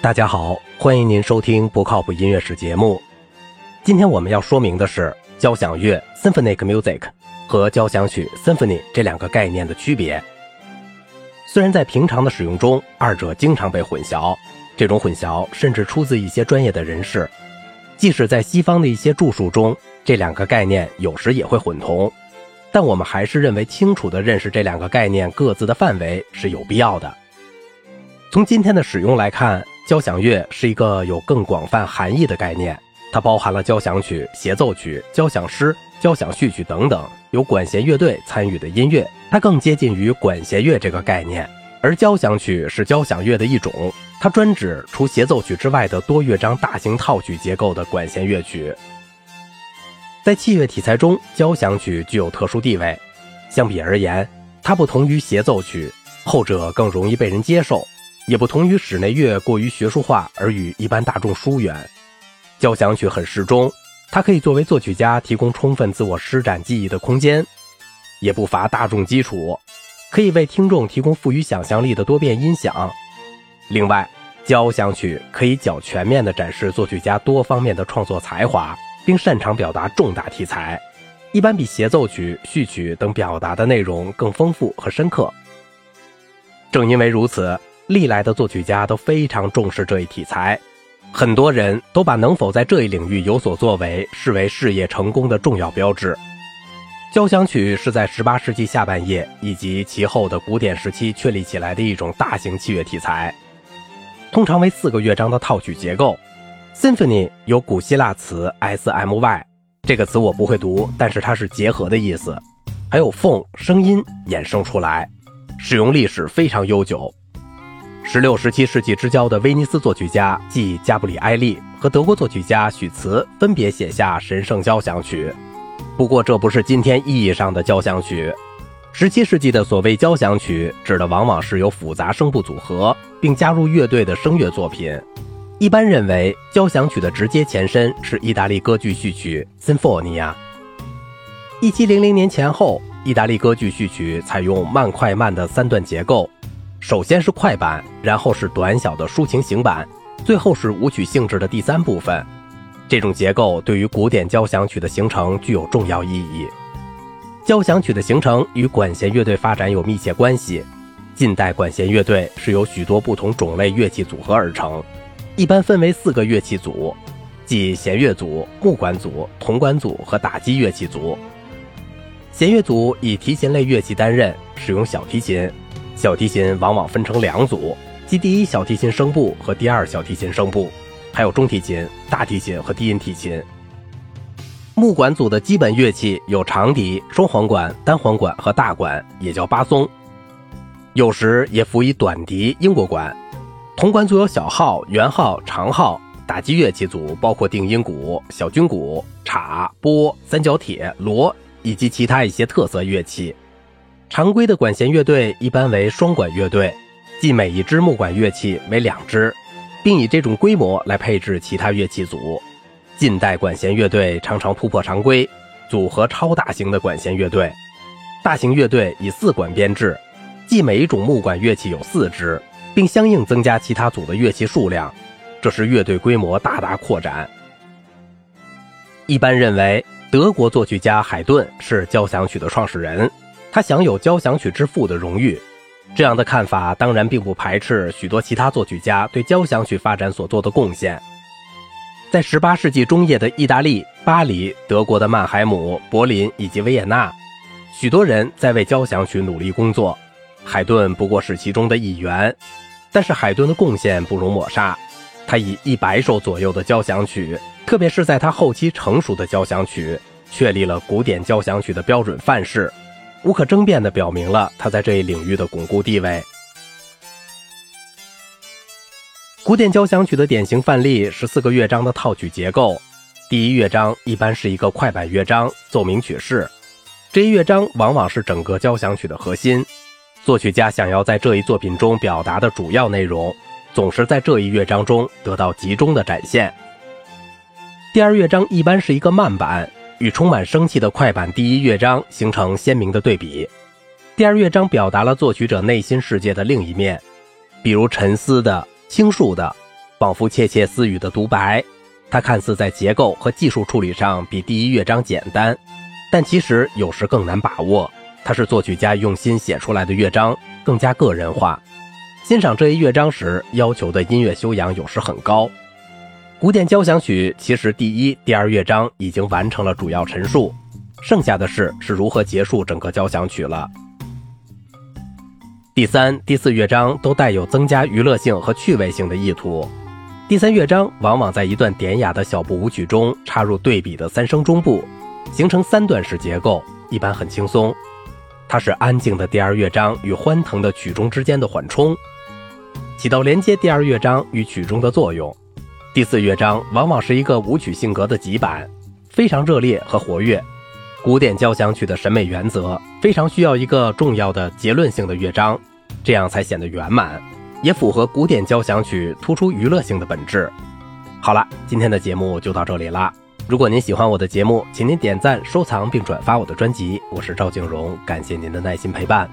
大家好，欢迎您收听不靠谱音乐史节目。今天我们要说明的是交响乐 （symphonic music） 和交响曲 （symphony） 这两个概念的区别。虽然在平常的使用中，二者经常被混淆，这种混淆甚至出自一些专业的人士。即使在西方的一些著述中，这两个概念有时也会混同，但我们还是认为清楚地认识这两个概念各自的范围是有必要的。从今天的使用来看，交响乐是一个有更广泛含义的概念，它包含了交响曲、协奏曲、交响诗、交响序曲等等由管弦乐队参与的音乐。它更接近于管弦乐这个概念，而交响曲是交响乐的一种，它专指除协奏曲之外的多乐章大型套曲结构的管弦乐曲。在器乐题材中，交响曲具有特殊地位。相比而言，它不同于协奏曲，后者更容易被人接受。也不同于室内乐过于学术化而与一般大众疏远，交响曲很适中，它可以作为作曲家提供充分自我施展技艺的空间，也不乏大众基础，可以为听众提供富于想象力的多变音响。另外，交响曲可以较全面地展示作曲家多方面的创作才华，并擅长表达重大题材，一般比协奏曲、序曲等表达的内容更丰富和深刻。正因为如此。历来的作曲家都非常重视这一题材，很多人都把能否在这一领域有所作为视为事业成功的重要标志。交响曲是在18世纪下半叶以及其后的古典时期确立起来的一种大型器乐题材，通常为四个乐章的套曲结构。Symphony 由古希腊词 S M Y 这个词我不会读，但是它是结合的意思，还有凤声音衍生出来，使用历史非常悠久。十六、十七世纪之交的威尼斯作曲家即加布里埃利和德国作曲家许茨分别写下神圣交响曲。不过，这不是今天意义上的交响曲。十七世纪的所谓交响曲，指的往往是由复杂声部组合并加入乐队的声乐作品。一般认为，交响曲的直接前身是意大利歌剧序曲《Sinfonia》。一七零零年前后，意大利歌剧序曲采用慢快慢的三段结构。首先是快板，然后是短小的抒情行板，最后是舞曲性质的第三部分。这种结构对于古典交响曲的形成具有重要意义。交响曲的形成与管弦乐队发展有密切关系。近代管弦乐队是由许多不同种类乐器组合而成，一般分为四个乐器组，即弦乐组、木管组、铜管组和打击乐器组。弦乐组以提琴类乐器担任，使用小提琴。小提琴往往分成两组，即第一小提琴声部和第二小提琴声部，还有中提琴、大提琴和低音提琴。木管组的基本乐器有长笛、双簧管、单簧管和大管，也叫巴松，有时也辅以短笛、英国管。铜管组有小号、圆号、长号。打击乐器组包括定音鼓、小军鼓、镲、拨、三角铁、锣以及其他一些特色乐器。常规的管弦乐队一般为双管乐队，即每一支木管乐器为两支，并以这种规模来配置其他乐器组。近代管弦乐队常常突破常规，组合超大型的管弦乐队。大型乐队以四管编制，即每一种木管乐器有四支，并相应增加其他组的乐器数量，这是乐队规模大大扩展。一般认为，德国作曲家海顿是交响曲的创始人。他享有交响曲之父的荣誉，这样的看法当然并不排斥许多其他作曲家对交响曲发展所做的贡献。在18世纪中叶的意大利、巴黎、德国的曼海姆、柏林以及维也纳，许多人在为交响曲努力工作，海顿不过是其中的一员。但是海顿的贡献不容抹杀，他以一百首左右的交响曲，特别是在他后期成熟的交响曲，确立了古典交响曲的标准范式。无可争辩地表明了他在这一领域的巩固地位。古典交响曲的典型范例是四个乐章的套曲结构。第一乐章一般是一个快板乐章，奏鸣曲式。这一乐章往往是整个交响曲的核心。作曲家想要在这一作品中表达的主要内容，总是在这一乐章中得到集中的展现。第二乐章一般是一个慢板。与充满生气的快板第一乐章形成鲜明的对比。第二乐章表达了作曲者内心世界的另一面，比如沉思的、倾诉的、仿佛窃窃私语的独白。它看似在结构和技术处理上比第一乐章简单，但其实有时更难把握。它是作曲家用心写出来的乐章，更加个人化。欣赏这一乐章时，要求的音乐修养有时很高。古典交响曲其实第一、第二乐章已经完成了主要陈述，剩下的事是如何结束整个交响曲了。第三、第四乐章都带有增加娱乐性和趣味性的意图。第三乐章往往在一段典雅的小步舞曲中插入对比的三声中部，形成三段式结构，一般很轻松。它是安静的第二乐章与欢腾的曲中之间的缓冲，起到连接第二乐章与曲中的作用。第四乐章往往是一个舞曲性格的极板，非常热烈和活跃。古典交响曲的审美原则非常需要一个重要的结论性的乐章，这样才显得圆满。也符合古典交响曲突出娱乐性的本质。好了，今天的节目就到这里啦。如果您喜欢我的节目，请您点赞、收藏并转发我的专辑。我是赵静荣，感谢您的耐心陪伴。